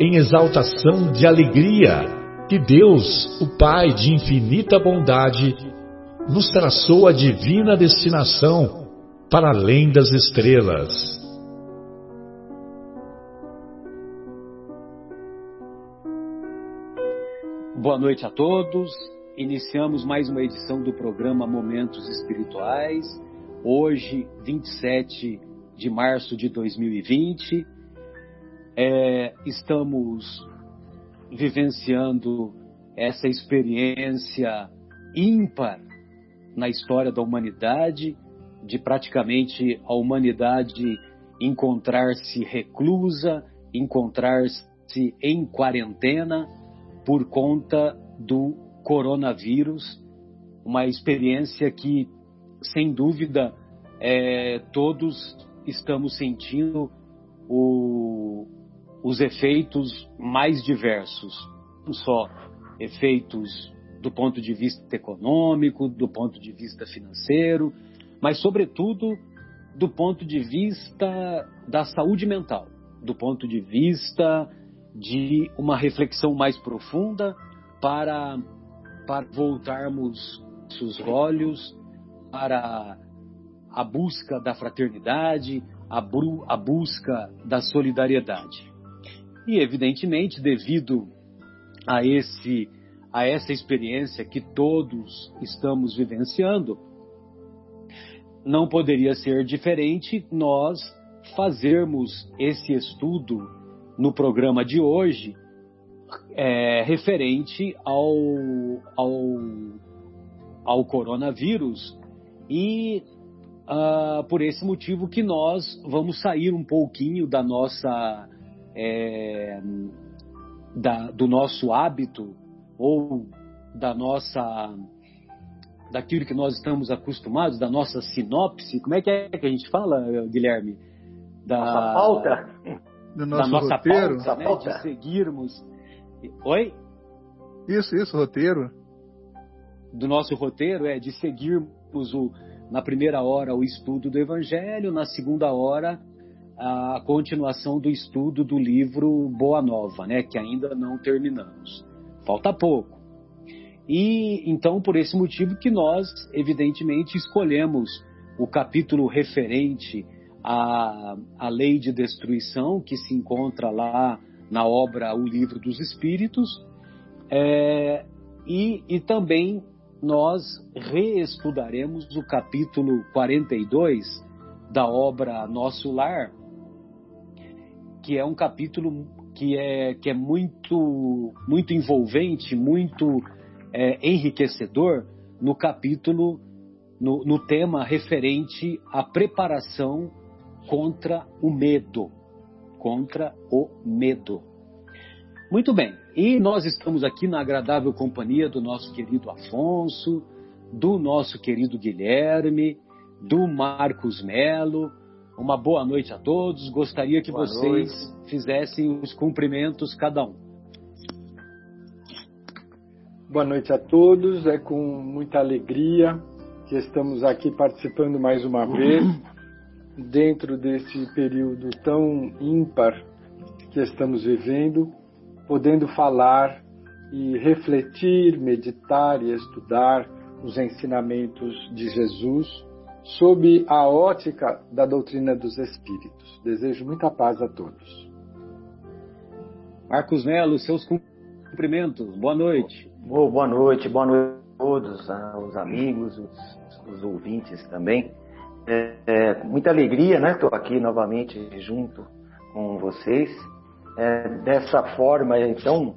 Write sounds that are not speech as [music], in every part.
em exaltação de alegria que Deus, o Pai de infinita bondade, nos traçou a divina destinação para além das estrelas. Boa noite a todos. Iniciamos mais uma edição do programa Momentos Espirituais. Hoje, 27 de março de 2020 é, estamos vivenciando essa experiência ímpar na história da humanidade, de praticamente a humanidade encontrar-se reclusa, encontrar-se em quarentena por conta do coronavírus, uma experiência que, sem dúvida, é, todos estamos sentindo o, os efeitos mais diversos, não só efeitos do ponto de vista econômico, do ponto de vista financeiro, mas, sobretudo, do ponto de vista da saúde mental, do ponto de vista de uma reflexão mais profunda para, para voltarmos os olhos para a busca da fraternidade, a, a busca da solidariedade. E, evidentemente, devido a, esse, a essa experiência que todos estamos vivenciando, não poderia ser diferente nós fazermos esse estudo no programa de hoje é, referente ao, ao, ao coronavírus e uh, por esse motivo que nós vamos sair um pouquinho da nossa é, da, do nosso hábito ou da nossa daquilo que nós estamos acostumados, da nossa sinopse, como é que é que a gente fala, Guilherme? Da nossa pauta, do nosso da nossa roteiro, pauta, né, pauta. de seguirmos. Oi? Isso, isso, roteiro. Do nosso roteiro é de seguirmos o, na primeira hora o estudo do Evangelho, na segunda hora a continuação do estudo do livro Boa Nova, né, que ainda não terminamos. Falta pouco. E então por esse motivo que nós, evidentemente, escolhemos o capítulo referente à, à lei de destruição que se encontra lá na obra O Livro dos Espíritos, é, e, e também nós reestudaremos o capítulo 42 da obra Nosso Lar, que é um capítulo que é, que é muito, muito envolvente, muito é, enriquecedor no capítulo, no, no tema referente à preparação contra o medo. Contra o medo. Muito bem, e nós estamos aqui na agradável companhia do nosso querido Afonso, do nosso querido Guilherme, do Marcos Melo, uma boa noite a todos. Gostaria que boa vocês noite. fizessem os cumprimentos cada um. Boa noite a todos. É com muita alegria que estamos aqui participando mais uma [coughs] vez dentro desse período tão ímpar que estamos vivendo, podendo falar e refletir, meditar e estudar os ensinamentos de Jesus sob a ótica da doutrina dos Espíritos. Desejo muita paz a todos. Marcos Melo, seus cumprimentos. Boa noite. Oh, boa noite, boa noite a todos, ah, os amigos, os, os ouvintes também. É, é, muita alegria, né? Estou aqui novamente junto com vocês. É, dessa forma, então,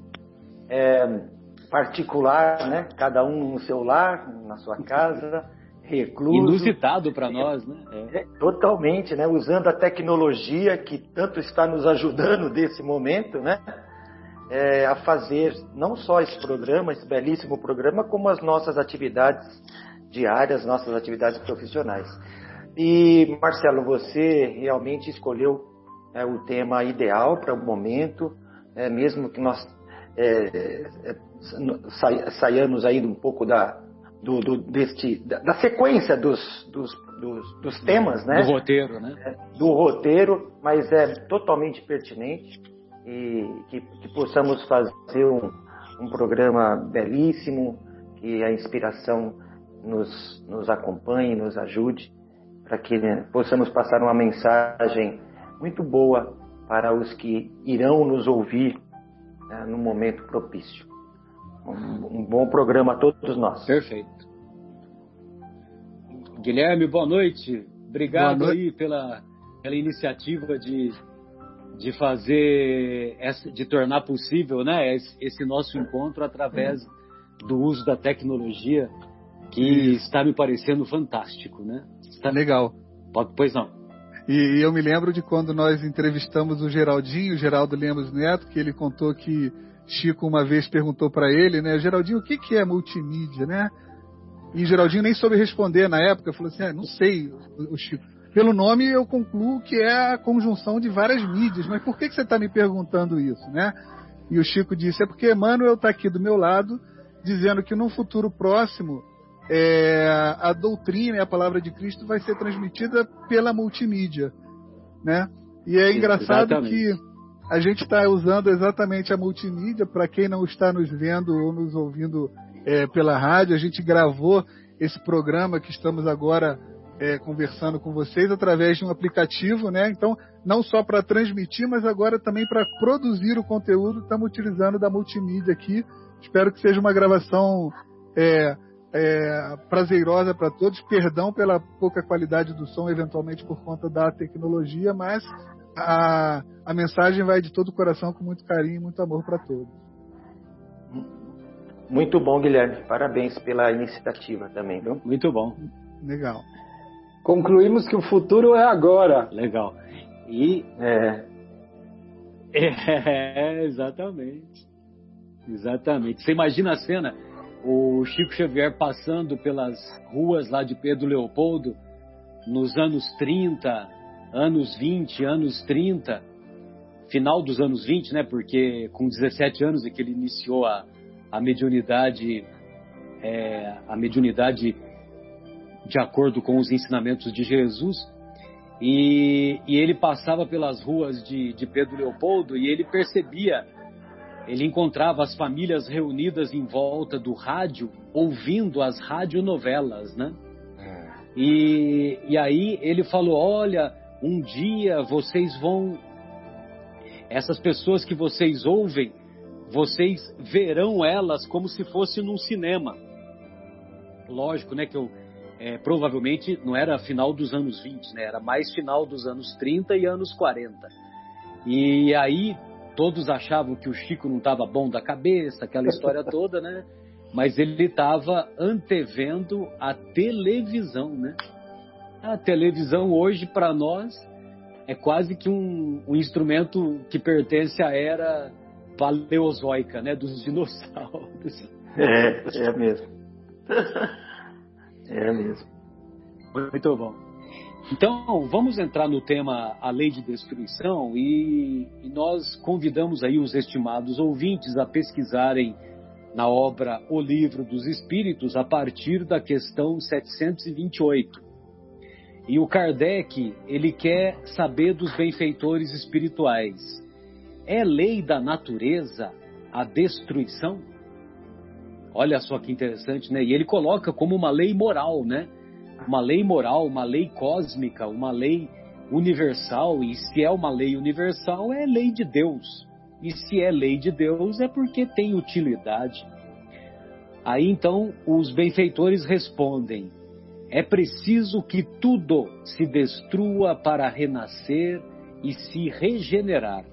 é, particular, né? Cada um no seu lar, na sua casa, recluso. Inusitado para nós, né? É, totalmente, né? Usando a tecnologia que tanto está nos ajudando nesse momento, né? É, a fazer não só esse programa, esse belíssimo programa, como as nossas atividades diárias, nossas atividades profissionais. E Marcelo, você realmente escolheu é, o tema ideal para o momento, é, mesmo que nós é, é saiamos aí um pouco da, do, do, deste, da, da sequência dos, dos, dos, dos, temas, né? Do roteiro, né? É, do roteiro, mas é totalmente pertinente e que, que possamos fazer um, um, programa belíssimo, que a inspiração nos, nos acompanhe, nos ajude, para que né, possamos passar uma mensagem muito boa para os que irão nos ouvir né, no momento propício. Um, bom programa a todos nós. Perfeito. Guilherme, boa noite. Obrigado boa noite. aí pela, pela iniciativa de, de fazer, essa, de tornar possível né, esse, esse nosso encontro através do uso da tecnologia, que Isso. está me parecendo fantástico. Né? Está... Legal. Pois não. E, eu me lembro de quando nós entrevistamos o Geraldinho, o Geraldo Lemos Neto, que ele contou que Chico uma vez perguntou para ele, né, Geraldinho, o que, que é multimídia, né? E Geraldinho nem soube responder na época, falou assim, ah, não sei, o Chico. Pelo nome eu concluo que é a conjunção de várias mídias, mas por que, que você está me perguntando isso, né? E o Chico disse, é porque Emmanuel está aqui do meu lado, dizendo que no futuro próximo é, a doutrina e a palavra de Cristo vai ser transmitida pela multimídia, né? E é engraçado exatamente. que a gente está usando exatamente a multimídia para quem não está nos vendo ou nos ouvindo é, pela rádio. A gente gravou esse programa que estamos agora é, conversando com vocês através de um aplicativo, né? Então, não só para transmitir, mas agora também para produzir o conteúdo, estamos utilizando da multimídia aqui. Espero que seja uma gravação é, é, prazerosa para todos. Perdão pela pouca qualidade do som, eventualmente por conta da tecnologia, mas a, a mensagem vai de todo o coração, com muito carinho e muito amor para todos. Muito bom, Guilherme. Parabéns pela iniciativa também, viu? Muito bom. Legal. Concluímos que o futuro é agora. Legal. E. É, [laughs] é exatamente. Exatamente. Você imagina a cena? o Chico Xavier passando pelas ruas lá de Pedro Leopoldo nos anos 30, anos 20, anos 30, final dos anos 20, né? Porque com 17 anos é que ele iniciou a, a mediunidade, é, a mediunidade de acordo com os ensinamentos de Jesus. E, e ele passava pelas ruas de, de Pedro Leopoldo e ele percebia ele encontrava as famílias reunidas em volta do rádio, ouvindo as radionovelas, né? É. E, e aí ele falou: Olha, um dia vocês vão. Essas pessoas que vocês ouvem, vocês verão elas como se fosse num cinema. Lógico, né? Que eu. É, provavelmente não era final dos anos 20, né? Era mais final dos anos 30 e anos 40. E aí todos achavam que o Chico não estava bom da cabeça, aquela história [laughs] toda, né? Mas ele estava antevendo a televisão, né? A televisão hoje para nós é quase que um, um, instrumento que pertence à era paleozoica, né? Dos [laughs] dinossauros. É, é mesmo. [laughs] É mesmo. Muito bom. Então, vamos entrar no tema a lei de destruição e, e, nós convidamos aí os estimados ouvintes a pesquisarem na obra O Livro dos Espíritos a partir da questão 728. E o Kardec, ele quer saber dos benfeitores espirituais. É lei da natureza a destruição? Olha só que interessante, né? E ele coloca como uma lei moral, né? uma lei moral, uma lei cósmica, uma lei universal, e se é uma lei universal, é lei de Deus. E se é lei de Deus, é porque tem utilidade. Aí então os benfeitores respondem: é preciso que tudo se destrua para renascer e se regenerar,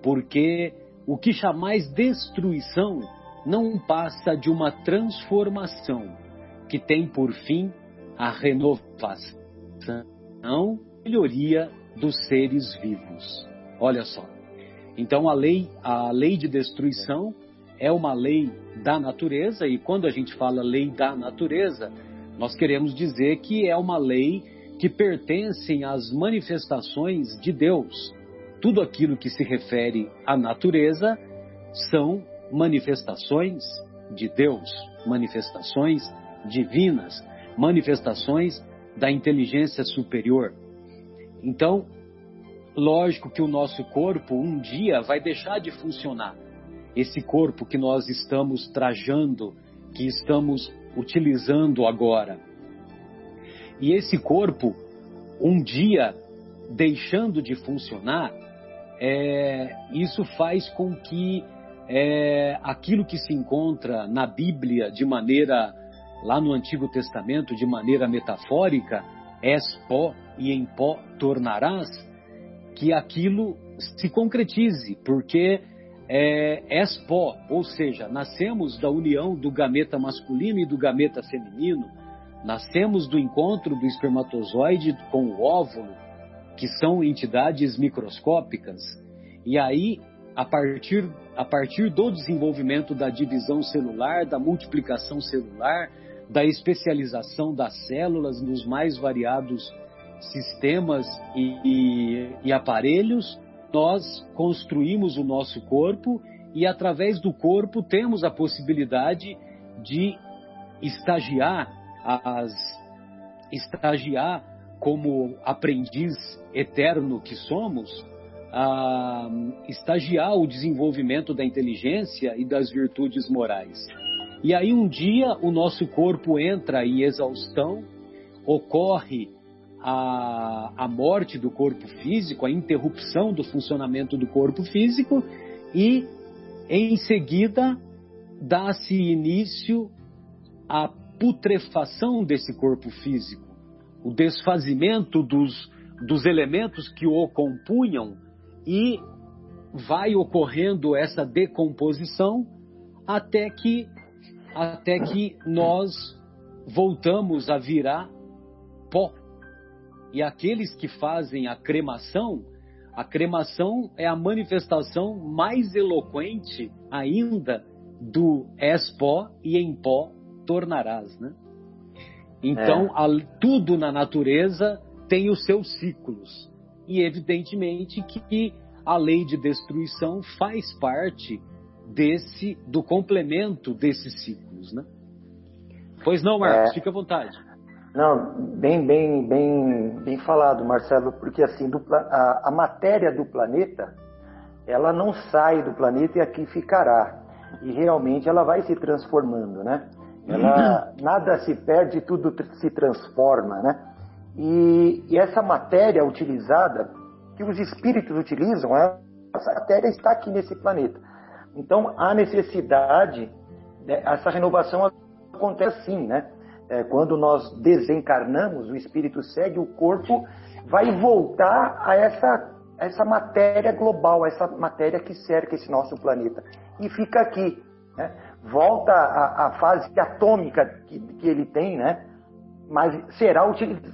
porque o que chamais destruição não passa de uma transformação que tem por fim a renovação, melhoria dos seres vivos. Olha só. Então a lei, a lei de destruição é uma lei da natureza e quando a gente fala lei da natureza, nós queremos dizer que é uma lei que pertence às manifestações de Deus. Tudo aquilo que se refere à natureza são manifestações de Deus, manifestações divinas, manifestações da inteligência superior. Então, lógico que o nosso corpo um dia vai deixar de funcionar. Esse corpo que nós estamos trajando, que estamos utilizando agora. E esse corpo, um dia deixando de funcionar, é, isso faz com que é, aquilo que se encontra na Bíblia de maneira, lá no Antigo Testamento, de maneira metafórica, és pó e em pó tornarás, que aquilo se concretize, porque é, és pó, ou seja, nascemos da união do gameta masculino e do gameta feminino, nascemos do encontro do espermatozoide com o óvulo, que são entidades microscópicas, e aí, a partir, a partir do desenvolvimento da divisão celular, da multiplicação celular, da especialização das células nos mais variados sistemas e, e, e aparelhos, nós construímos o nosso corpo e através do corpo temos a possibilidade de estagiar as estagiar como aprendiz eterno que somos, a estagiar o desenvolvimento da inteligência e das virtudes morais. E aí um dia o nosso corpo entra em exaustão, ocorre a, a morte do corpo físico, a interrupção do funcionamento do corpo físico e, em seguida, dá-se início à putrefação desse corpo físico, o desfazimento dos, dos elementos que o compunham e vai ocorrendo essa decomposição até que até que nós voltamos a virar pó e aqueles que fazem a cremação, a cremação é a manifestação mais eloquente ainda do és pó e em pó tornarás, né? Então, é. a, tudo na natureza tem os seus ciclos. E evidentemente que a lei de destruição faz parte desse do complemento desses ciclos, né? Pois não, Marcos, é. fica à vontade. Não, bem, bem, bem, bem falado, Marcelo, porque assim, do, a, a matéria do planeta, ela não sai do planeta e aqui ficará. E realmente ela vai se transformando, né? Ela, uhum. Nada se perde, tudo se transforma, né? E, e, essa matéria utilizada, que os espíritos utilizam, essa matéria está aqui nesse planeta. Então, há necessidade, né, essa renovação acontece sim, né? É, quando nós desencarnamos, o espírito segue, o corpo vai voltar a essa, essa matéria global, a essa matéria que cerca esse nosso planeta. E fica aqui. Né? Volta à, fase atômica que, que, ele tem, né? mas será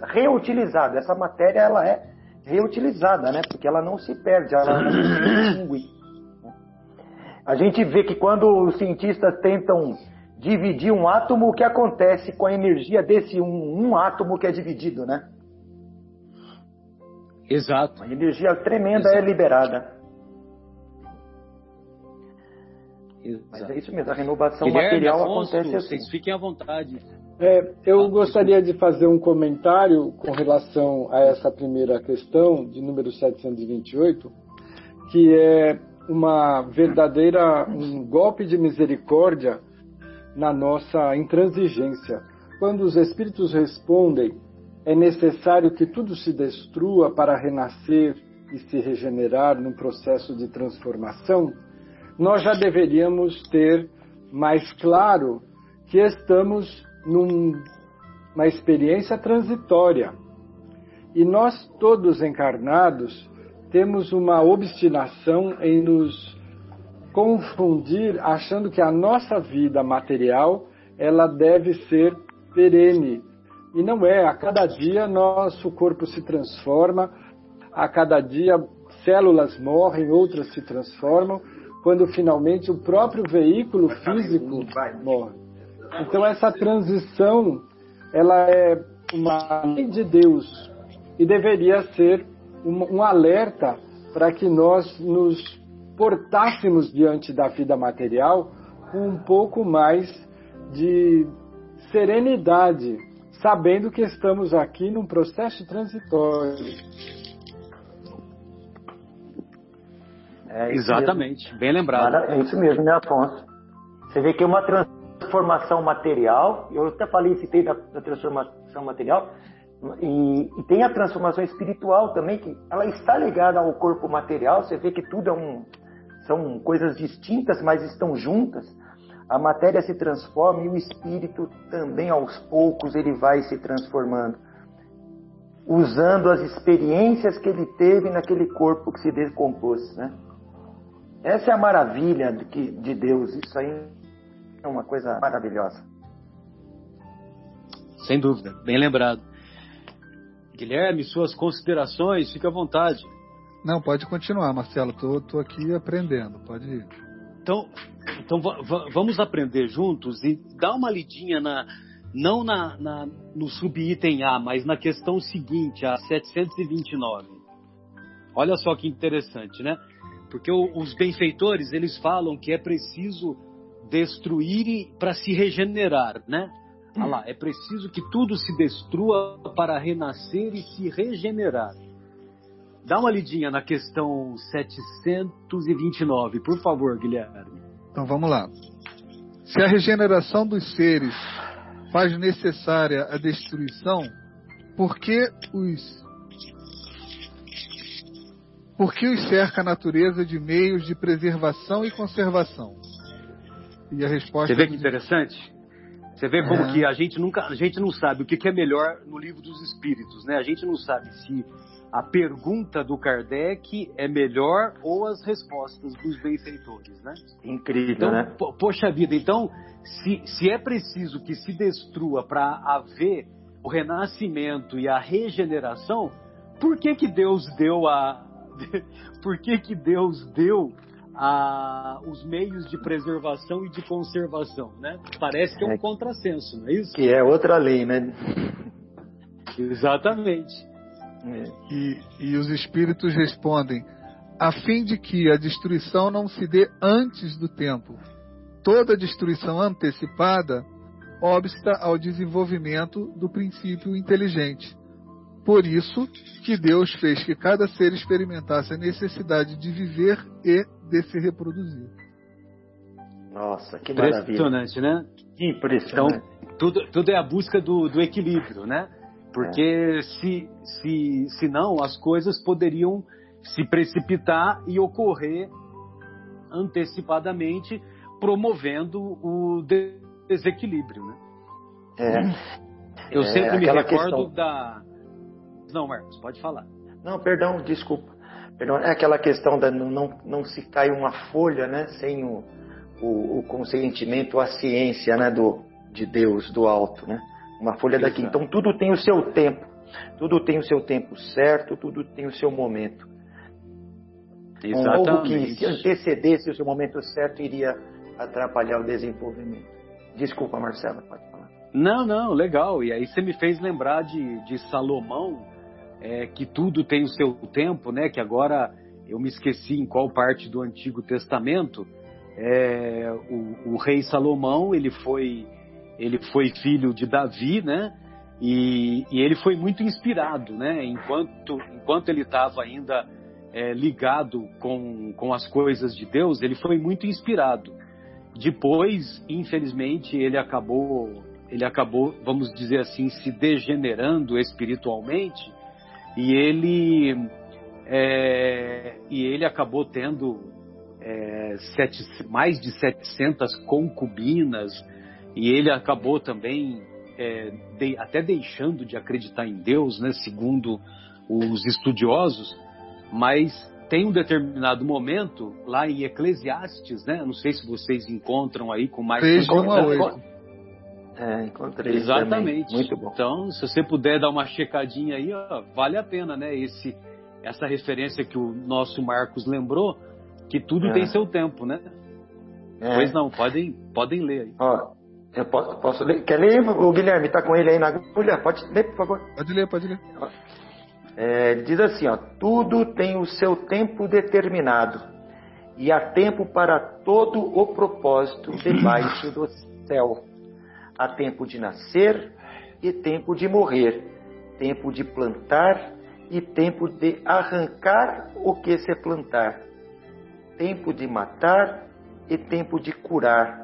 reutilizada. Essa matéria ela é reutilizada, né? porque ela não se perde, ela não se extingue. A gente vê que quando os cientistas tentam dividir um átomo, o que acontece com a energia desse um, um átomo que é dividido, né? Exato. Uma energia tremenda é Exato. é liberada. Exato. Mas é isso mesmo, a renovação Guilherme, material Afonso, acontece assim. Vocês fiquem à vontade. É, eu ah, gostaria de fazer um comentário com relação a essa primeira questão, de número 728, que é uma verdadeira um golpe de misericórdia na nossa intransigência. Quando os espíritos respondem, é necessário que tudo se destrua para renascer e se regenerar num processo de transformação, nós já deveríamos ter mais claro que estamos numa experiência transitória. E nós todos encarnados temos uma obstinação em nos confundir achando que a nossa vida material ela deve ser perene. E não é, a cada dia nosso corpo se transforma, a cada dia células morrem, outras se transformam, quando finalmente o próprio veículo físico morre. Então essa transição, ela é uma lei de Deus e deveria ser um, um alerta para que nós nos portássemos diante da vida material com um pouco mais de serenidade, sabendo que estamos aqui num processo transitório. É Exatamente, mesmo. bem lembrado. É isso mesmo, né, Afonso? Você vê que é uma transformação material, eu até falei, citei da, da transformação material, e, e, tem a transformação espiritual também, que ela está ligada ao corpo material. Você vê que tudo é um, são coisas distintas, mas estão juntas. A matéria se transforma e o espírito também, aos poucos, ele vai se transformando, usando as experiências que ele teve naquele corpo que se decompôs, né? Essa é a maravilha de, de Deus. Isso aí é uma coisa maravilhosa. Sem dúvida, bem lembrado. Guilherme, suas considerações, fique à vontade. Não, pode continuar, Marcelo. Tô, tô aqui aprendendo. Pode ir. Então, então vamos aprender juntos e dar uma lidinha na, não na, na, no subitem A, mas na questão seguinte, a 729. Olha só que interessante, né? Porque o, os benfeitores, eles falam que é preciso destruir para se regenerar, né? Olha lá, é preciso que tudo se destrua para renascer e se regenerar. Dá uma lidinha na questão 729, por favor, Guilherme. Então vamos lá. Se a regeneração dos seres faz necessária a destruição, por que os por que os cerca a natureza de meios de preservação e conservação? E a resposta Você vê que interessante? Você vê como é. que a gente nunca, a gente não sabe o que, que é melhor no livro dos espíritos, né? A gente não sabe se a pergunta do Kardec é melhor ou as respostas dos benfeitores, né? Incrível, então, né? Po poxa vida, então, se, se é preciso que se destrua para haver o renascimento e a regeneração, por que que Deus deu a [laughs] por que que Deus deu a, os meios de preservação e de conservação, né? Parece que é um é, contrassenso, não é isso? Que é outra lei, né? Exatamente. É. E, e os espíritos respondem, a fim de que a destruição não se dê antes do tempo. Toda destruição antecipada obsta ao desenvolvimento do princípio inteligente. Por isso que Deus fez que cada ser experimentasse a necessidade de viver e de se reproduzir. Nossa, que maravilha. Impressionante, né? Que impressionante. Então, tudo, tudo é a busca do, do equilíbrio, né? Porque é. se, se, se não, as coisas poderiam se precipitar e ocorrer antecipadamente, promovendo o desequilíbrio, né? É. Eu é, sempre me recordo questão... da. Não, Marcos, pode falar. Não, perdão, desculpa. É aquela questão da não, não se cai uma folha, né, sem o, o, o consentimento, a ciência, né, do, de Deus, do alto, né? Uma folha Exato. daqui. Então tudo tem o seu tempo, tudo tem o seu tempo certo, tudo tem o seu momento. Exatamente. algo que se antecedesse o seu momento certo iria atrapalhar o desenvolvimento. Desculpa, Marcela, pode falar. Não, não, legal. E aí você me fez lembrar de, de Salomão, é, que tudo tem o seu tempo, né? Que agora eu me esqueci em qual parte do Antigo Testamento. É, o, o, rei Salomão ele foi ele foi filho de Davi, né? E, e ele foi muito inspirado, né? Enquanto enquanto ele estava ainda é, ligado com, com as coisas de Deus, ele foi muito inspirado. Depois, infelizmente, ele acabou ele acabou, vamos dizer assim, se degenerando espiritualmente e ele é, e ele acabou tendo é, sete, mais de 700 concubinas, e ele acabou também é, de, até deixando de acreditar em Deus, né, segundo os estudiosos, mas tem um determinado momento lá em Eclesiastes, né? Não sei se vocês encontram aí com mais. 3 de 1 a 8. É, encontrei. Exatamente. Também. Muito bom. Então, se você puder dar uma checadinha aí, ó, vale a pena, né? Esse, essa referência que o nosso Marcos lembrou, que tudo É. tem seu tempo, né? É. Pois não, podem, podem ler aí. Ó, eu posso, posso ler? Quer ler, o Guilherme? Tá com ele aí na agulha? Pode ler, por favor. Pode ler, pode ler. É, ele diz assim, ó, tudo tem o seu tempo determinado e há tempo para todo o propósito debaixo do céu. Há tempo de nascer e tempo de morrer, tempo de plantar e tempo de arrancar o que se plantar, tempo de matar e tempo de curar,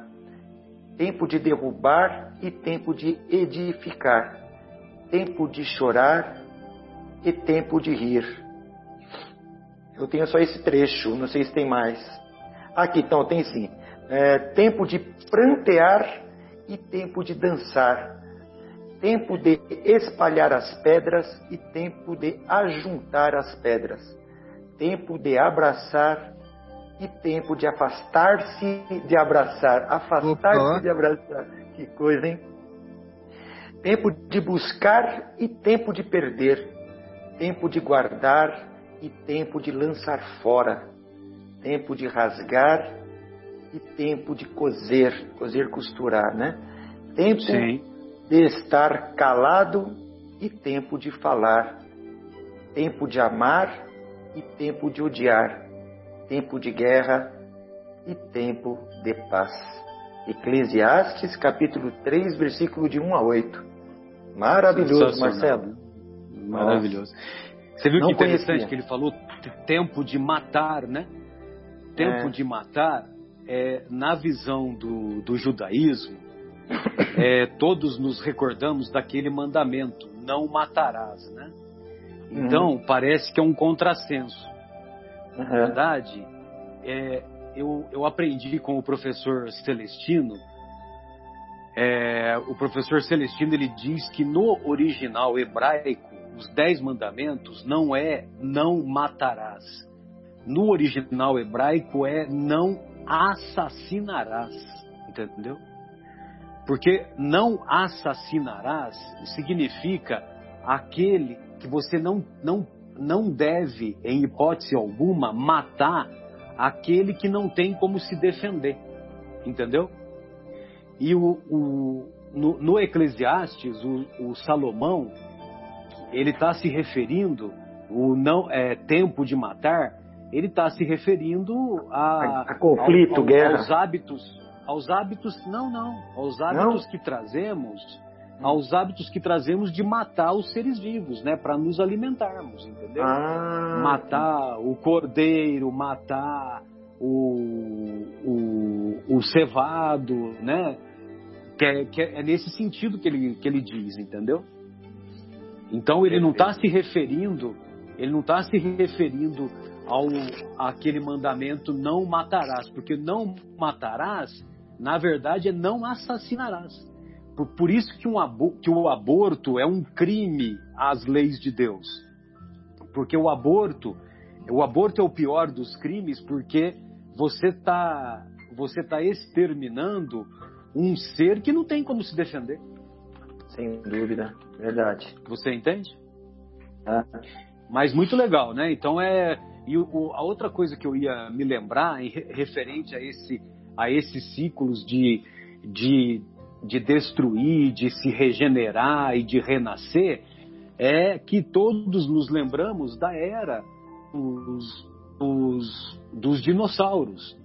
tempo de derrubar e tempo de edificar, tempo de chorar e tempo de rir. Eu tenho só esse trecho, não sei se tem mais. Aqui, então, tem sim. É, tempo de prantear e tempo de dançar. Tempo de espalhar as pedras e tempo de ajuntar as pedras. Tempo de abraçar e tempo de afastar-se de abraçar. Afastar-se de abraçar. Que coisa, hein? Tempo de buscar e tempo de perder tempo de guardar e tempo de lançar fora, tempo de rasgar e tempo de coser, coser, costurar, né? Tempo Sim. de estar calado e tempo de falar, tempo de amar e tempo de odiar, tempo de guerra e tempo de paz. Eclesiastes capítulo 3, versículo de 1 a 8. Maravilhoso. Marcelo. Maravilhoso. Você viu Não que interessante conhecia. que ele falou tempo de matar, né? Tempo É. de matar, é, na visão do, do judaísmo, é, todos nos recordamos daquele mandamento, não matarás, né? Então, parece que é um contrassenso. Na Uhum. verdade, é, eu, eu aprendi com o professor Celestino. é, o professor Celestino ele diz que no original hebraico os dez mandamentos não é não matarás. No original hebraico é não assassinarás, entendeu? Porque não assassinarás significa aquele que você não, não, não deve, em hipótese alguma, matar aquele que não tem como se defender. Entendeu? E o, o- no, no Eclesiastes, o, o Salomão, ele está se referindo, o não é, tempo de matar, ele está se referindo a, A- a conflito, ao- ao- guerra. aos hábitos, aos hábitos, não, não, aos hábitos que trazemos, aos hábitos que trazemos de matar os seres vivos, né, para nos alimentarmos, entendeu? Ah, matar o cordeiro, matar o, o, o cevado, né? Que é, que é nesse sentido que ele, que ele diz, entendeu? Então ele não está se referindo, ele não está se referindo ao aquele mandamento não matarás, porque não matarás, na verdade, é não assassinarás. Por, por isso que, um que o aborto é um crime às leis de Deus. Porque o aborto, o aborto é o pior dos crimes porque você está você tá exterminando um ser que não tem como se defender. sem dúvida, verdade. Você entende? Ah, Mas muito legal, né? Então é e o- a outra coisa que eu ia me lembrar em re- referente a esse a esses ciclos de, de de destruir, de se regenerar e de renascer é que todos nos lembramos da era dos, dos, dos dinossauros.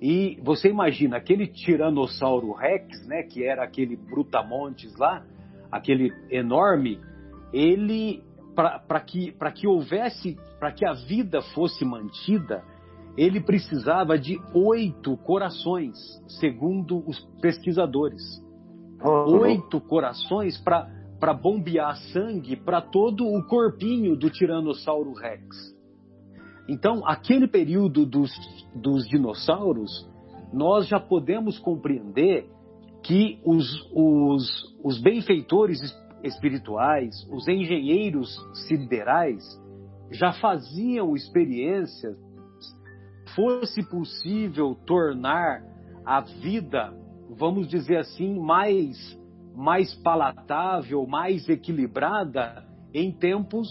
E você imagina aquele tiranossauro rex, né, que era aquele brutamontes lá, aquele enorme, ele para que para que houvesse, para que a vida fosse mantida, ele precisava de oito corações, segundo os pesquisadores. Oito corações para para bombear sangue para todo o corpinho do tiranossauro rex. Então, aquele período dos, dos dinossauros, nós já podemos compreender que os, os, os benfeitores espirituais, os engenheiros siderais, já faziam experiências, fosse possível tornar a vida, vamos dizer assim, mais, mais palatável, mais equilibrada em tempos,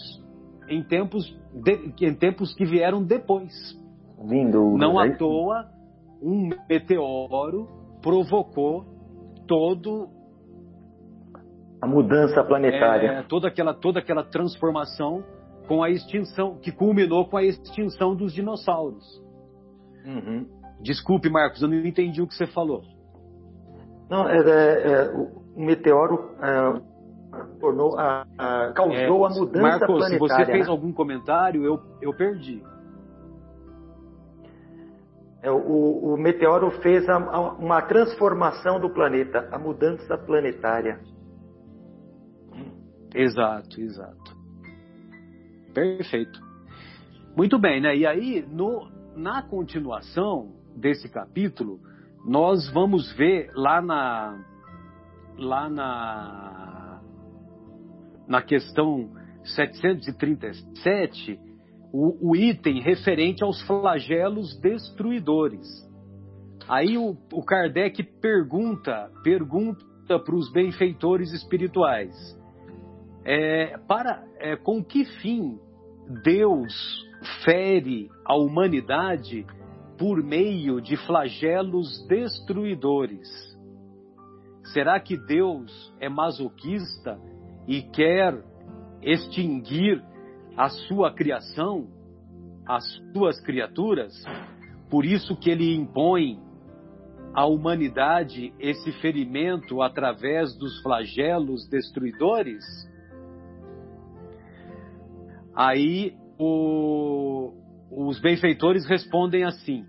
em tempos, de, em tempos que vieram depois. Vindo, Não à toa, um meteoro provocou todo a mudança planetária, é, toda aquela toda aquela transformação com a extinção que culminou com a extinção dos dinossauros. Uhum. Desculpe, Marcos, eu não entendi o que você falou. Não, é, é, é o meteoro é, tornou a, a, causou a mudança Marcos, planetária. se você fez né? algum comentário, eu, eu perdi. É, o, o, meteoro fez a, a, uma transformação do planeta, a mudança planetária. Exato, exato. Perfeito. Muito bem, né? E aí, no, na continuação desse capítulo, nós vamos ver lá na lá na na questão 737 o, o item referente aos flagelos destruidores. Aí o, o Kardec pergunta pergunta para os benfeitores espirituais é, para é, com que fim Deus fere a humanidade por meio de flagelos destruidores. Será que Deus é masoquista e quer extinguir a sua criação, as suas criaturas? Por isso que ele impõe à humanidade esse ferimento através dos flagelos destruidores? Aí o, os benfeitores respondem assim: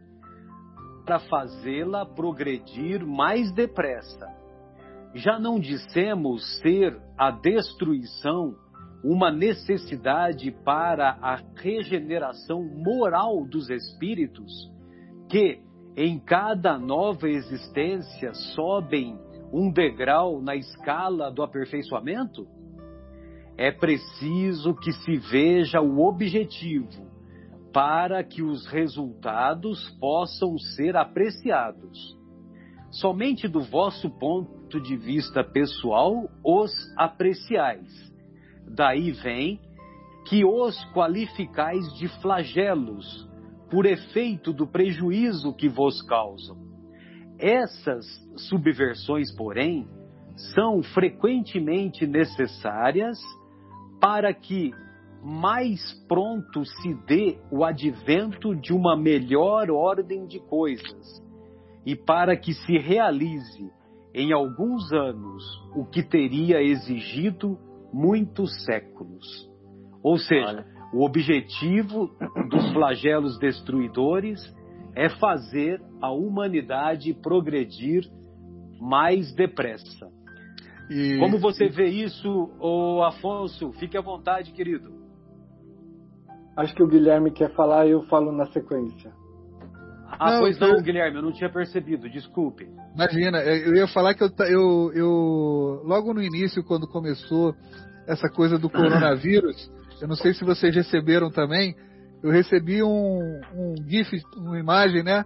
para fazê-la progredir mais depressa. Já não dissemos ser a destruição uma necessidade para a regeneração moral dos espíritos, que em cada nova existência sobem um degrau na escala do aperfeiçoamento? É preciso que se veja o objetivo para que os resultados possam ser apreciados. Somente do vosso ponto de vista pessoal os apreciais. Daí vem que os qualificais de flagelos, por efeito do prejuízo que vos causam. Essas subversões, porém, são frequentemente necessárias para que mais pronto se dê o advento de uma melhor ordem de coisas e para que se realize em alguns anos o que teria exigido muitos séculos. Ou seja, Olha. o objetivo dos flagelos destruidores é fazer a humanidade progredir mais depressa. E... Como você vê isso, Afonso? Fique à vontade, querido. Acho que o Guilherme quer falar e eu falo na sequência. Ah, não, pois não, eu... Guilherme, eu não tinha percebido, desculpe. Imagina, eu ia falar que eu, eu, eu logo no início, quando começou essa coisa do [laughs] coronavírus, eu não sei se vocês receberam também, eu recebi um, um GIF, uma imagem, né,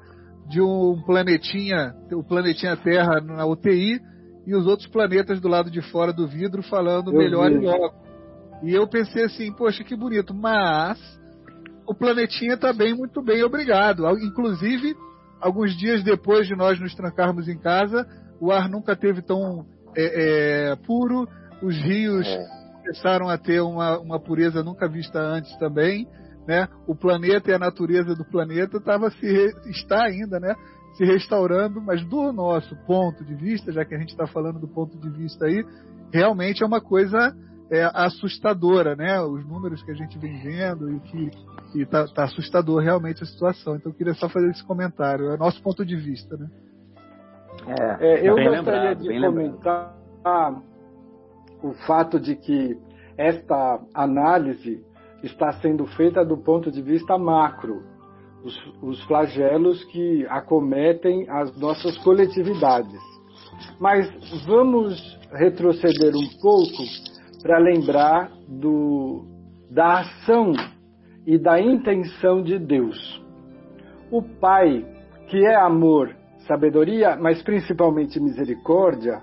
de um planetinha, o planetinha Terra na UTI e os outros planetas do lado de fora do vidro falando eu melhor vi. e logo. E eu pensei assim, poxa, que bonito, mas o planetinha está bem, muito bem, obrigado. Inclusive, alguns dias depois de nós nos trancarmos em casa, o ar nunca teve tão é, é, puro, os rios é. começaram a ter uma, uma pureza nunca vista antes também. Né? O planeta e a natureza do planeta tava se está ainda, né? Se restaurando, mas do nosso ponto de vista, já que a gente está falando do ponto de vista aí, realmente é uma coisa é, assustadora, né? Os números que a gente vem vendo e que está tá assustador realmente a situação. Então eu queria só fazer esse comentário, é o nosso ponto de vista, né? É, é eu gostaria lembrado, de comentar lembrado. o fato de que esta análise está sendo feita do ponto de vista macro, os, os flagelos que acometem as nossas coletividades. Mas vamos retroceder um pouco para lembrar do, da ação e da intenção de Deus. O Pai, que é amor, sabedoria, mas principalmente misericórdia,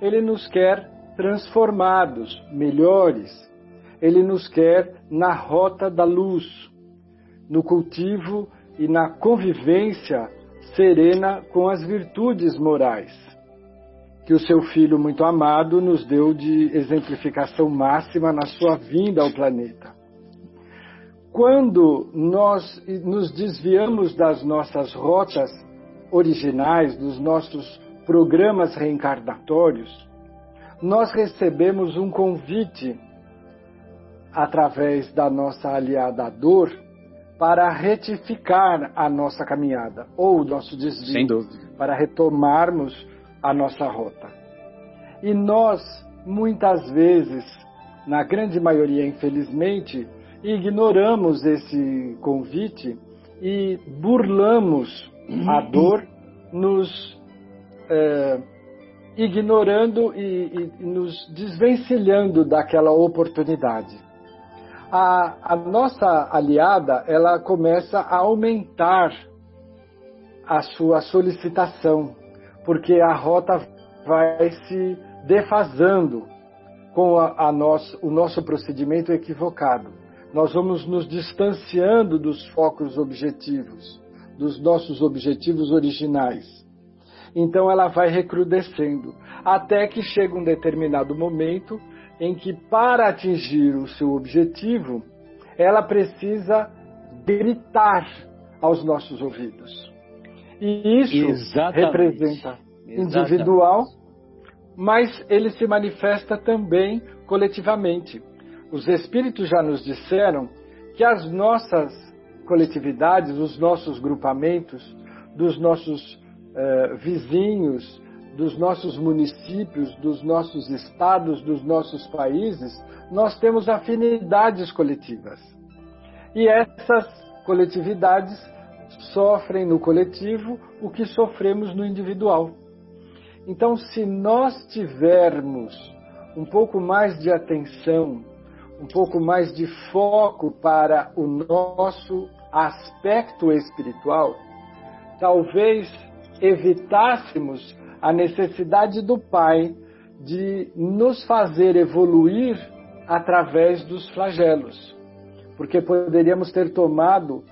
ele nos quer transformados, melhores. Ele nos quer na rota da luz, no cultivo e na convivência serena com as virtudes morais, que o seu Filho muito amado nos deu de exemplificação máxima na sua vinda ao planeta. Quando nós nos desviamos das nossas rotas originais, dos nossos programas reencarnatórios, nós recebemos um convite através da nossa aliada dor para retificar a nossa caminhada ou o nosso desvio, para retomarmos a nossa rota. E nós, muitas vezes, na grande maioria, infelizmente, ignoramos esse convite e burlamos a [clears throat] dor, nos é, ignorando e, e, nos desvencilhando daquela oportunidade. A, a nossa aliada, ela começa a aumentar a sua solicitação, porque a rota vai se defasando com a, a nosso, o nosso procedimento equivocado. Nós vamos nos distanciando dos focos objetivos, dos nossos objetivos originais. Então ela vai recrudescendo, até que chega um determinado momento em que, para atingir o seu objetivo, ela precisa gritar aos nossos ouvidos. E isso Exatamente. representa individual, mas ele se manifesta também coletivamente. Os espíritos já nos disseram que as nossas coletividades, os nossos grupamentos, dos nossos eh, vizinhos, dos nossos municípios, dos nossos estados, dos nossos países, nós temos afinidades coletivas. E essas coletividades sofrem no coletivo o que sofremos no individual. Então, se nós tivermos um pouco mais de atenção, um pouco mais de foco para o nosso aspecto espiritual, talvez evitássemos a necessidade do Pai de nos fazer evoluir através dos flagelos, porque poderíamos ter tomado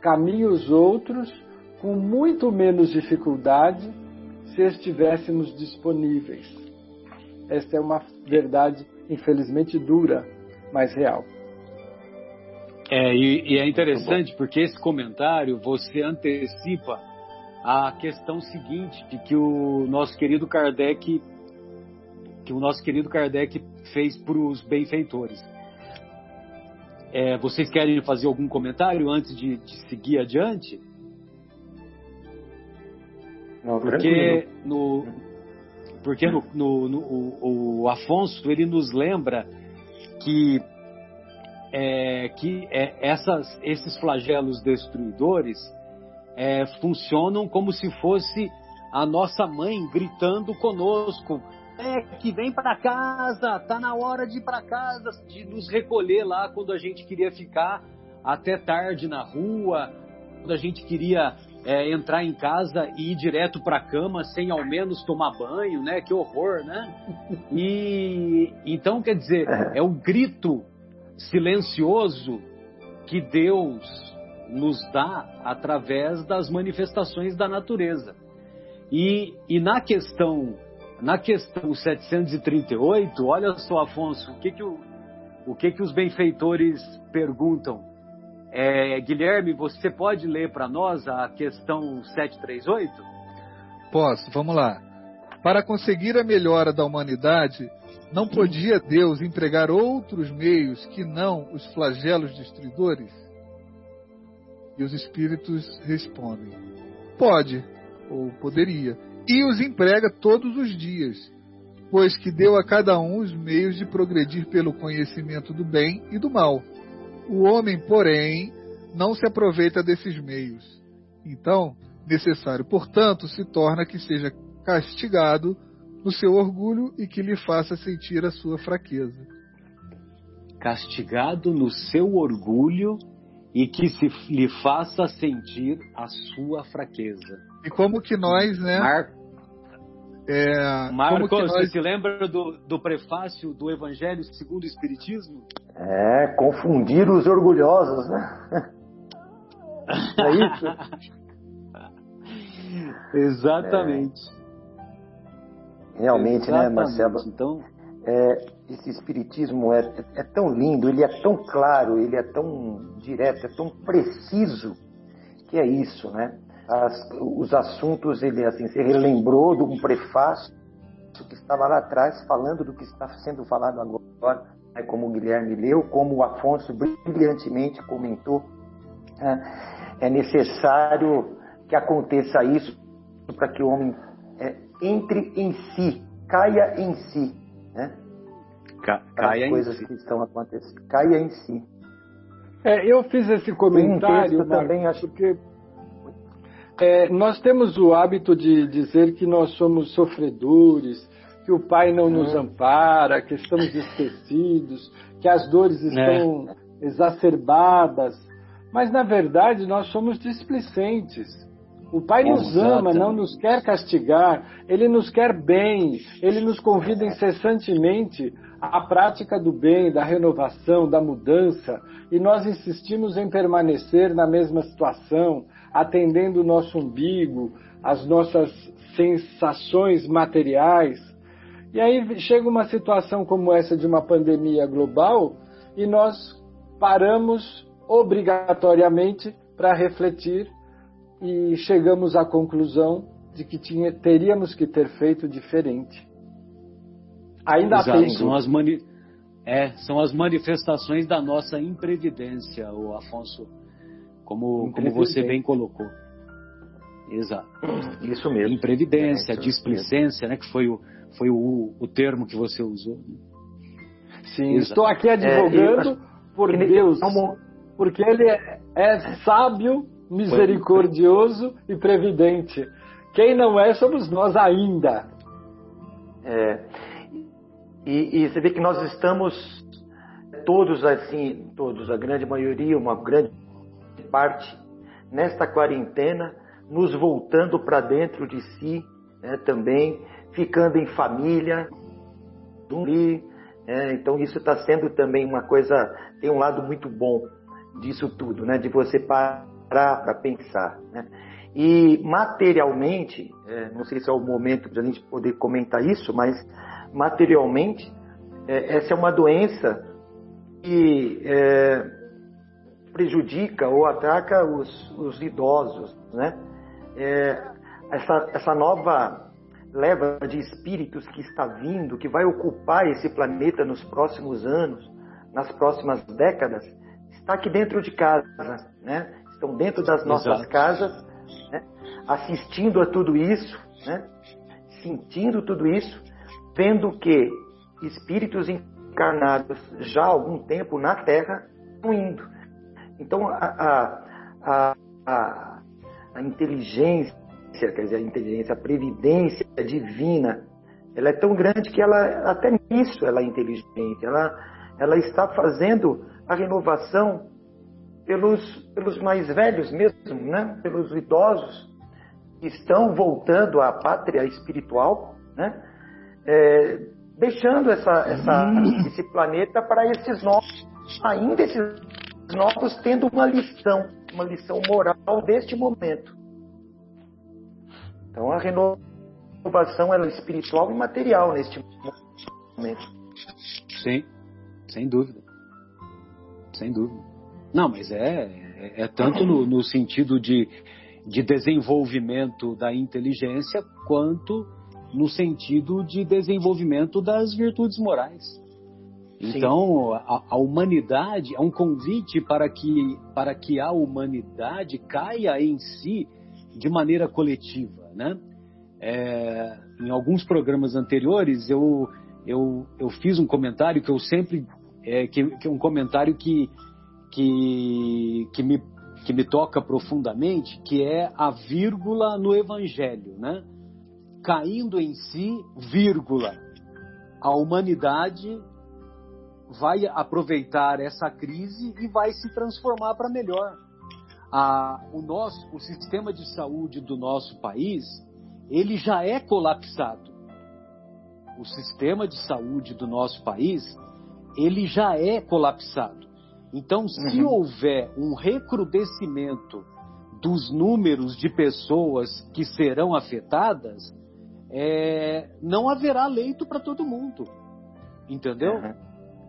caminhos outros com muito menos dificuldade se estivéssemos disponíveis. Esta é uma verdade, infelizmente, dura, mas real. É, e, e é interessante porque esse comentário você antecipa a questão seguinte de que o nosso querido Kardec que o nosso querido Kardec fez para os benfeitores. É, vocês querem fazer algum comentário antes de, de seguir adiante? Não, porque no, porque no, no, no o, o, Afonso ele nos lembra que é, que é, essas, esses flagelos destruidores é, funcionam como se fosse a nossa mãe gritando conosco. É que vem para casa, tá na hora de ir para casa, de nos recolher lá quando a gente queria ficar até tarde na rua, quando a gente queria é, entrar em casa e ir direto para a cama sem ao menos tomar banho, né? Que horror, né? E então quer dizer é o grito silencioso que Deus nos dá através das manifestações da natureza. E, e na questão na questão 738, olha só, Afonso, o que que, o, o que, que os benfeitores perguntam? É, Guilherme, você pode ler para nós a questão 738? Posso, vamos lá. Para conseguir a melhora da humanidade, não podia Deus empregar outros meios que não os flagelos destruidores? E os espíritos respondem: Pode, ou poderia, e os emprega todos os dias, pois que deu a cada um os meios de progredir pelo conhecimento do bem e do mal. O homem, porém, não se aproveita desses meios. Então, necessário, portanto, se torna que seja castigado no seu orgulho e que lhe faça sentir a sua fraqueza. Castigado no seu orgulho e que se lhe faça sentir a sua fraqueza. E como que nós, né? Mar... É, Marcos, nós... você se lembra do, do prefácio do Evangelho segundo o Espiritismo? É, confundir os orgulhosos, né? É isso? [laughs] Exatamente. É. Realmente, Exatamente. né, Marcelo? Então, é, esse espiritismo é, é, tão lindo, ele é tão claro, ele é tão direto, é tão preciso que é isso, né? As, os assuntos, ele assim, se relembrou de um prefácio que estava lá atrás falando do que está sendo falado agora, né, como o Guilherme leu, como o Afonso brilhantemente comentou. Né? É necessário que aconteça isso para que o homem é, entre em si, caia em si, né? Ca caia As coisas em si. que estão acontecendo, caia em si. É, eu fiz esse comentário, texto Marcos, também acho- porque é, nós temos o hábito de dizer que nós somos sofredores, que o Pai não nos ampara, que estamos esquecidos, que as dores estão exacerbadas. Mas, na verdade, nós somos displicentes. O Pai nos ama, não nos quer castigar, Ele nos quer bem, Ele nos convida incessantemente à prática do bem, da renovação, da mudança, e nós insistimos em permanecer na mesma situação, atendendo o nosso umbigo, as nossas sensações materiais. E aí chega uma situação como essa de uma pandemia global e nós paramos obrigatoriamente para refletir e chegamos à conclusão de que tinha, teríamos que ter feito diferente. Ainda Exato, tempo. são as, mani... é, são as manifestações da nossa imprevidência, o Afonso, como, como você bem colocou. Exato. Isso mesmo. Imprevidência, É, isso displicência, né, que foi o, foi o, o termo que você usou. Sim, Exato. estou aqui advogando por que nem- Deus, porque Ele é, é sábio, misericordioso e previdente. Quem não é somos nós ainda. É, e, e você vê que nós estamos todos assim, todos, a grande maioria, uma grande parte, nesta quarentena, nos voltando para dentro de si né, também, ficando em família, dormir. né, então isso está sendo também uma coisa, tem um lado muito bom disso tudo, né, de você parar para pensar. Né? E materialmente, é, não sei se é o momento para a gente poder comentar isso, mas materialmente, é, essa é uma doença que é, prejudica ou ataca os, os idosos, né? É, essa, essa nova leva de espíritos que está vindo, que vai ocupar esse planeta nos próximos anos, nas próximas décadas, está aqui dentro de casa, né? Estão dentro das nossas Exato. casas, né? assistindo a tudo isso, né? Sentindo tudo isso, vendo que espíritos encarnados já há algum tempo na Terra estão indo. Então, a, a, a, a, inteligência, quer dizer, a inteligência, a previdência divina, ela é tão grande que ela, até nisso ela é inteligente. Ela, ela está fazendo a renovação pelos, pelos mais velhos mesmo, né? pelos idosos que estão voltando à pátria espiritual, né? É, deixando essa, essa, esse planeta para esses novos, ainda esses novos tendo uma lição, uma lição moral deste momento. Então a renovação ela é espiritual e material neste momento. Sim, sem dúvida. Sem dúvida. Não, mas é, é, é tanto no, no sentido de, de desenvolvimento da inteligência, quanto no sentido de desenvolvimento das virtudes morais. Então, a, a humanidade é um convite para que, para que a humanidade caia em si de maneira coletiva, né? É, em alguns programas anteriores eu, eu, eu fiz um comentário que eu sempre é, que, que é um comentário que, que, que, me, que me toca profundamente, que é a vírgula no Evangelho, né? Caindo em si, vírgula. A humanidade vai aproveitar essa crise e vai se transformar para melhor. A, o nosso, o sistema de saúde do nosso país, ele já é colapsado. O sistema de saúde do nosso país, ele já é colapsado. Então, se uhum. houver um recrudescimento dos números de pessoas que serão afetadas, é, não haverá leito para todo mundo. Entendeu? Uhum.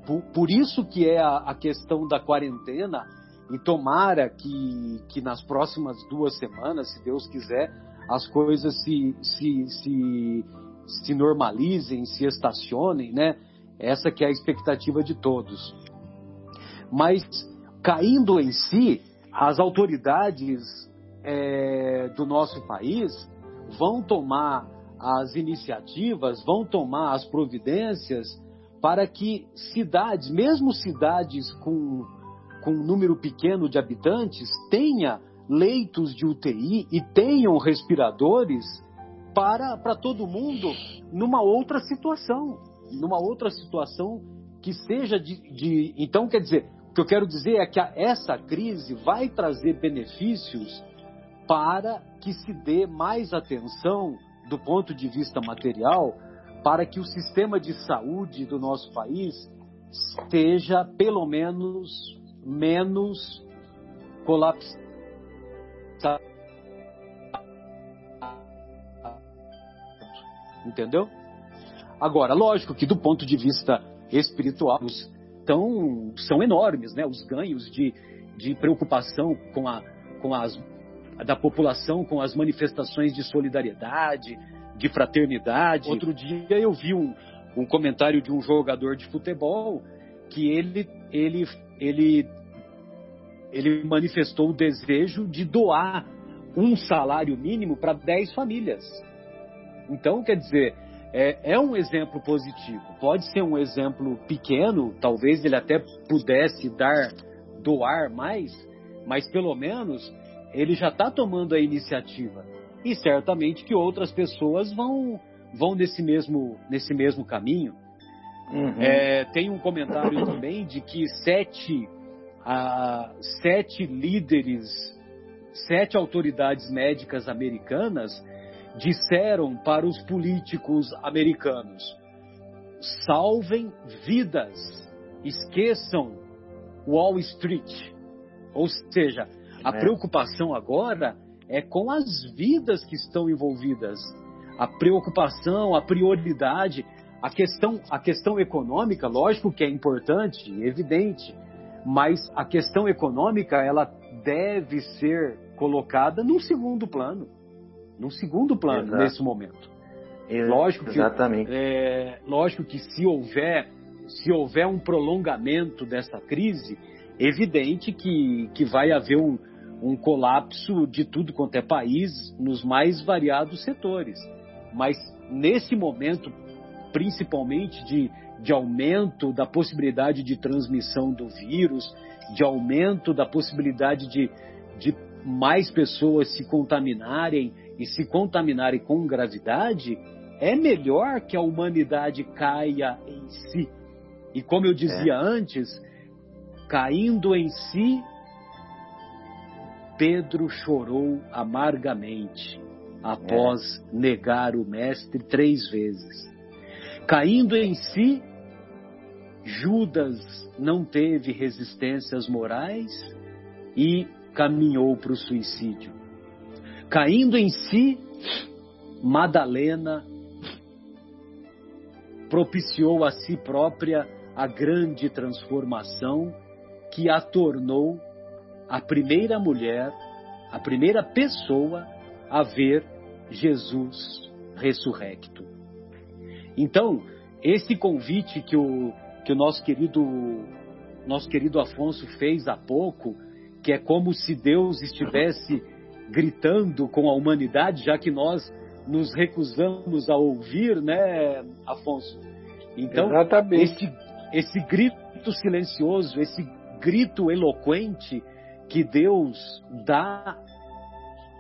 Por, por, isso que é a, a, questão da quarentena, e tomara que, que nas próximas duas semanas, se Deus quiser, as coisas se, se, se, se normalizem, se estacionem, né? Essa que é a expectativa de todos. Mas, caindo em si, as autoridades é, do nosso país vão tomar as iniciativas, vão tomar as providências para que cidades, mesmo cidades com, com um número pequeno de habitantes, tenha leitos de UTI e tenham respiradores para, para todo mundo numa outra situação, numa outra situação que seja de, de, Então, quer dizer, o que eu quero dizer é que essa crise vai trazer benefícios para que se dê mais atenção do ponto de vista material para que o sistema de saúde do nosso país esteja pelo menos menos colapsado. Entendeu? Agora, lógico que do ponto de vista espiritual, são enormes, né? Os ganhos de, de preocupação com a, com as, da população, com as manifestações de solidariedade, de fraternidade. Outro dia eu vi um, um comentário de um jogador de futebol que ele, ele, ele, ele manifestou o desejo de doar um salário mínimo para 10 famílias. Então, quer dizer, é, é um exemplo positivo. Pode ser um exemplo pequeno, talvez ele até pudesse dar, doar mais, mas pelo menos ele já está tomando a iniciativa. E certamente que outras pessoas vão, vão nesse, mesmo, nesse mesmo caminho. Uhum. É, tem um comentário também de que sete, sete líderes, sete autoridades médicas americanas disseram para os políticos americanos: salvem vidas, esqueçam Wall Street. Ou seja, a é. preocupação agora é com as vidas que estão envolvidas. A preocupação, a prioridade, a questão, a questão econômica, lógico que é importante, evidente, mas a questão econômica ela deve ser colocada num segundo plano num segundo plano Exato. nesse momento. Lógico que, Exatamente. É, lógico que se houver, se houver um prolongamento dessa crise, evidente que, que vai haver um, um colapso de tudo quanto é país nos mais variados setores. Mas nesse momento, principalmente de, de aumento da possibilidade de transmissão do vírus, de aumento da possibilidade de, de mais pessoas se contaminarem e se contaminarem com gravidade, é melhor que a humanidade caia em si. E como eu dizia é. antes, caindo em si, Pedro chorou amargamente após é. negar o Mestre três vezes. Caindo em si, Judas não teve resistências morais e caminhou para o suicídio. Caindo em si, Madalena propiciou a si própria a grande transformação que a tornou a primeira mulher, a primeira pessoa a ver Jesus ressurrecto. Então, esse convite que o, que o nosso querido nosso querido Afonso fez há pouco, que é como se Deus estivesse gritando com a humanidade, já que nós nos recusamos a ouvir, né, Afonso? Então, esse, esse grito silencioso, esse grito eloquente que Deus dá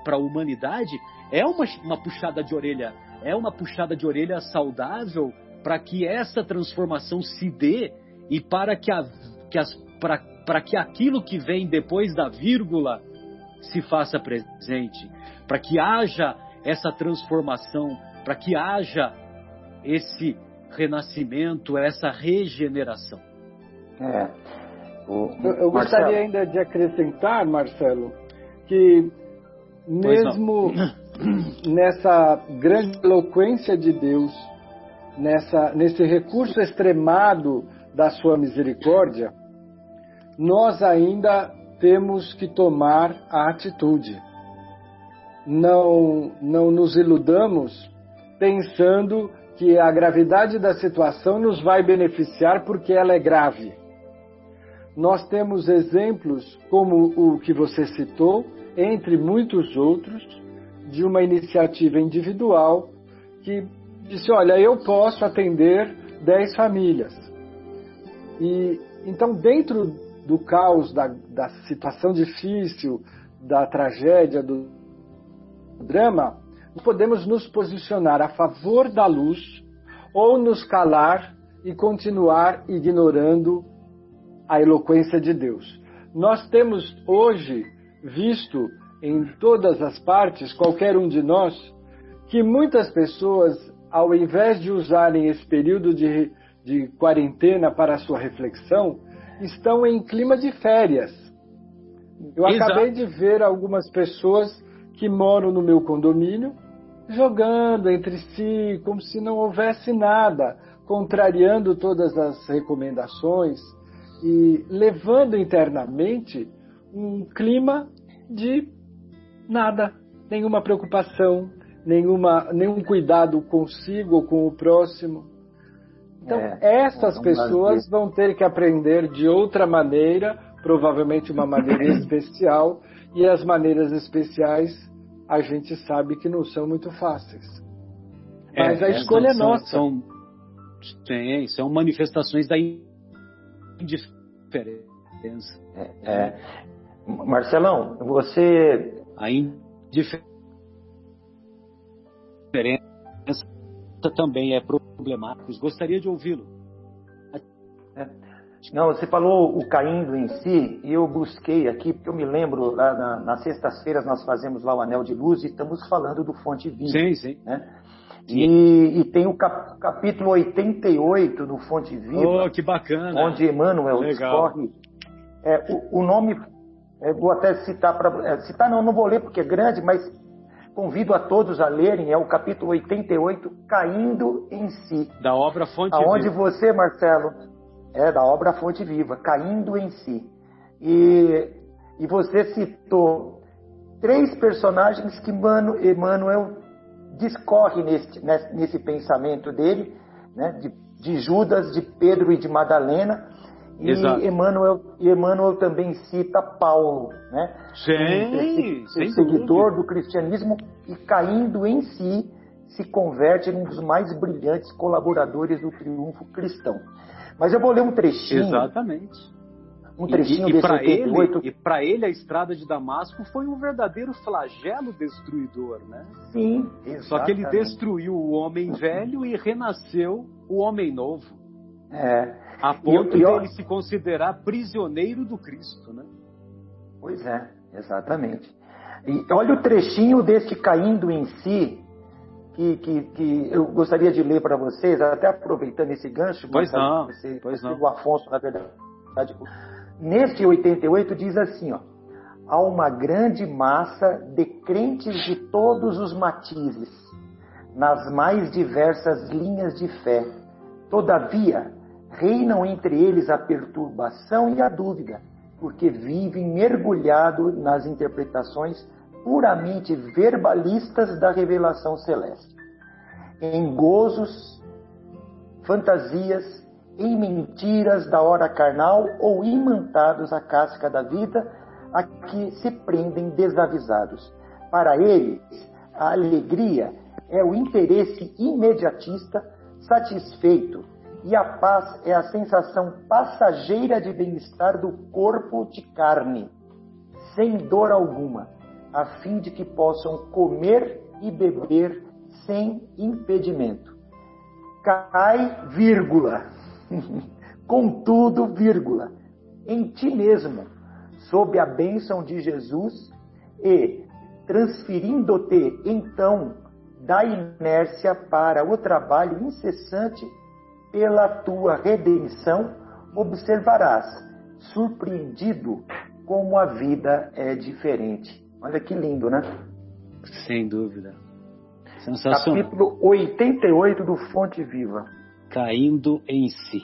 para a humanidade é uma, uma puxada de orelha, é uma puxada de orelha saudável para que essa transformação se dê e para que, a, que, as, para, para que aquilo que vem depois da vírgula se faça presente, para que haja essa transformação, para que haja esse renascimento, essa regeneração. É. O, eu, eu gostaria ainda de acrescentar, Marcelo, que mesmo [coughs] nessa grande eloquência de Deus, nessa, nesse recurso extremado da sua misericórdia, nós ainda temos que tomar a atitude. Não, não nos iludamos pensando que a gravidade da situação nos vai beneficiar porque ela é grave. Nós temos exemplos como o que você citou, entre muitos outros, de uma iniciativa individual que disse: Olha, eu posso atender 10 famílias. E então, dentro do caos, da, da situação difícil, da tragédia, do drama, podemos nos posicionar a favor da luz ou nos calar e continuar ignorando a eloquência de Deus. Nós temos hoje visto em todas as partes, qualquer um de nós, que muitas pessoas, ao invés de usarem esse período de, de quarentena para a sua reflexão, estão em clima de férias. Eu Exato. acabei de ver algumas pessoas que moram no meu condomínio jogando entre si como se não houvesse nada, contrariando todas as recomendações e levando internamente um clima de nada, nenhuma preocupação, nenhuma, nenhum cuidado consigo ou com o próximo. Então, é, essas é pessoas vão ter que aprender de outra maneira, provavelmente uma maneira [coughs] especial, e as maneiras especiais a gente sabe que não são muito fáceis. É, Mas é, a escolha é nossa. São, tem, são manifestações da indiferença. É, é. Marcelão, você. A indiferença também é problemática. Gostaria de ouvi-lo. É. Não, você falou o caindo em si, e eu busquei aqui, porque eu me lembro, lá na, nas sextas-feiras nós fazemos lá o Anel de Luz e estamos falando do Fonte Viva. Sim, sim. Né? E, e, tem o cap, capítulo 88 do Fonte Viva. Oh, que bacana! Onde Emmanuel discorre. É, o, o, nome é, vou até citar para. É, citar não, não vou ler porque é grande, mas convido a todos a lerem, é o capítulo 88, Caindo em Si. Da obra Fonte Aonde Viva. você, Marcelo, é da obra Fonte Viva, Caindo em Si. E, e você citou três personagens que Mano, Emmanuel discorre nesse, nesse pensamento dele, né, de, de Judas, de Pedro e de Madalena, e Emmanuel, Emmanuel também cita Paulo, né? Sim, esse, seguidor do cristianismo e caindo em si se converte em um dos mais brilhantes colaboradores do triunfo cristão. Mas eu vou ler um trechinho. Exatamente. Um trechinho e, e, e para ele, e para ele a estrada de Damasco foi um verdadeiro flagelo destruidor, né? Sim. Exatamente. Só que ele destruiu o homem velho e renasceu o homem novo. É. A ponto de ele se considerar prisioneiro do Cristo, né? Pois é, exatamente. E olha o trechinho deste caindo em si, que, que, que eu gostaria de ler para vocês, até aproveitando esse gancho. Pois não, você, pois não. O Afonso, na verdade. Neste 88 diz assim, ó. Há uma grande massa de crentes de todos os matizes, nas mais diversas linhas de fé. Todavia, Reinam entre eles a perturbação e a dúvida, porque vivem mergulhados nas interpretações puramente verbalistas da revelação celeste. Em gozos, fantasias, em mentiras da hora carnal ou imantados à casca da vida, a que se prendem desavisados. Para eles, a alegria é o interesse imediatista satisfeito e a paz é a sensação passageira de bem-estar do corpo de carne, sem dor alguma, a fim de que possam comer e beber sem impedimento. Cai, vírgula. [laughs] Contudo, vírgula, em ti mesmo, sob a bênção de Jesus e transferindo-te então da inércia para o trabalho incessante pela tua redenção, observarás, surpreendido como a vida é diferente. Olha que lindo, né? Sem dúvida. Sensacional. Capítulo 88 do Fonte Viva. Caindo em si.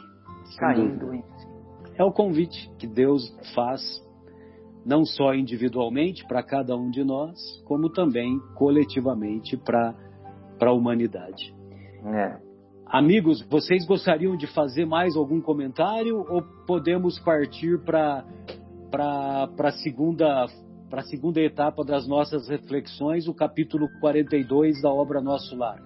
Caindo em si. É o convite que Deus faz, não só individualmente para cada um de nós, como também coletivamente para a humanidade. É. Amigos, vocês gostariam de fazer mais algum comentário ou podemos partir para a segunda, segunda etapa das nossas reflexões, o capítulo 42 da obra Nosso Lar?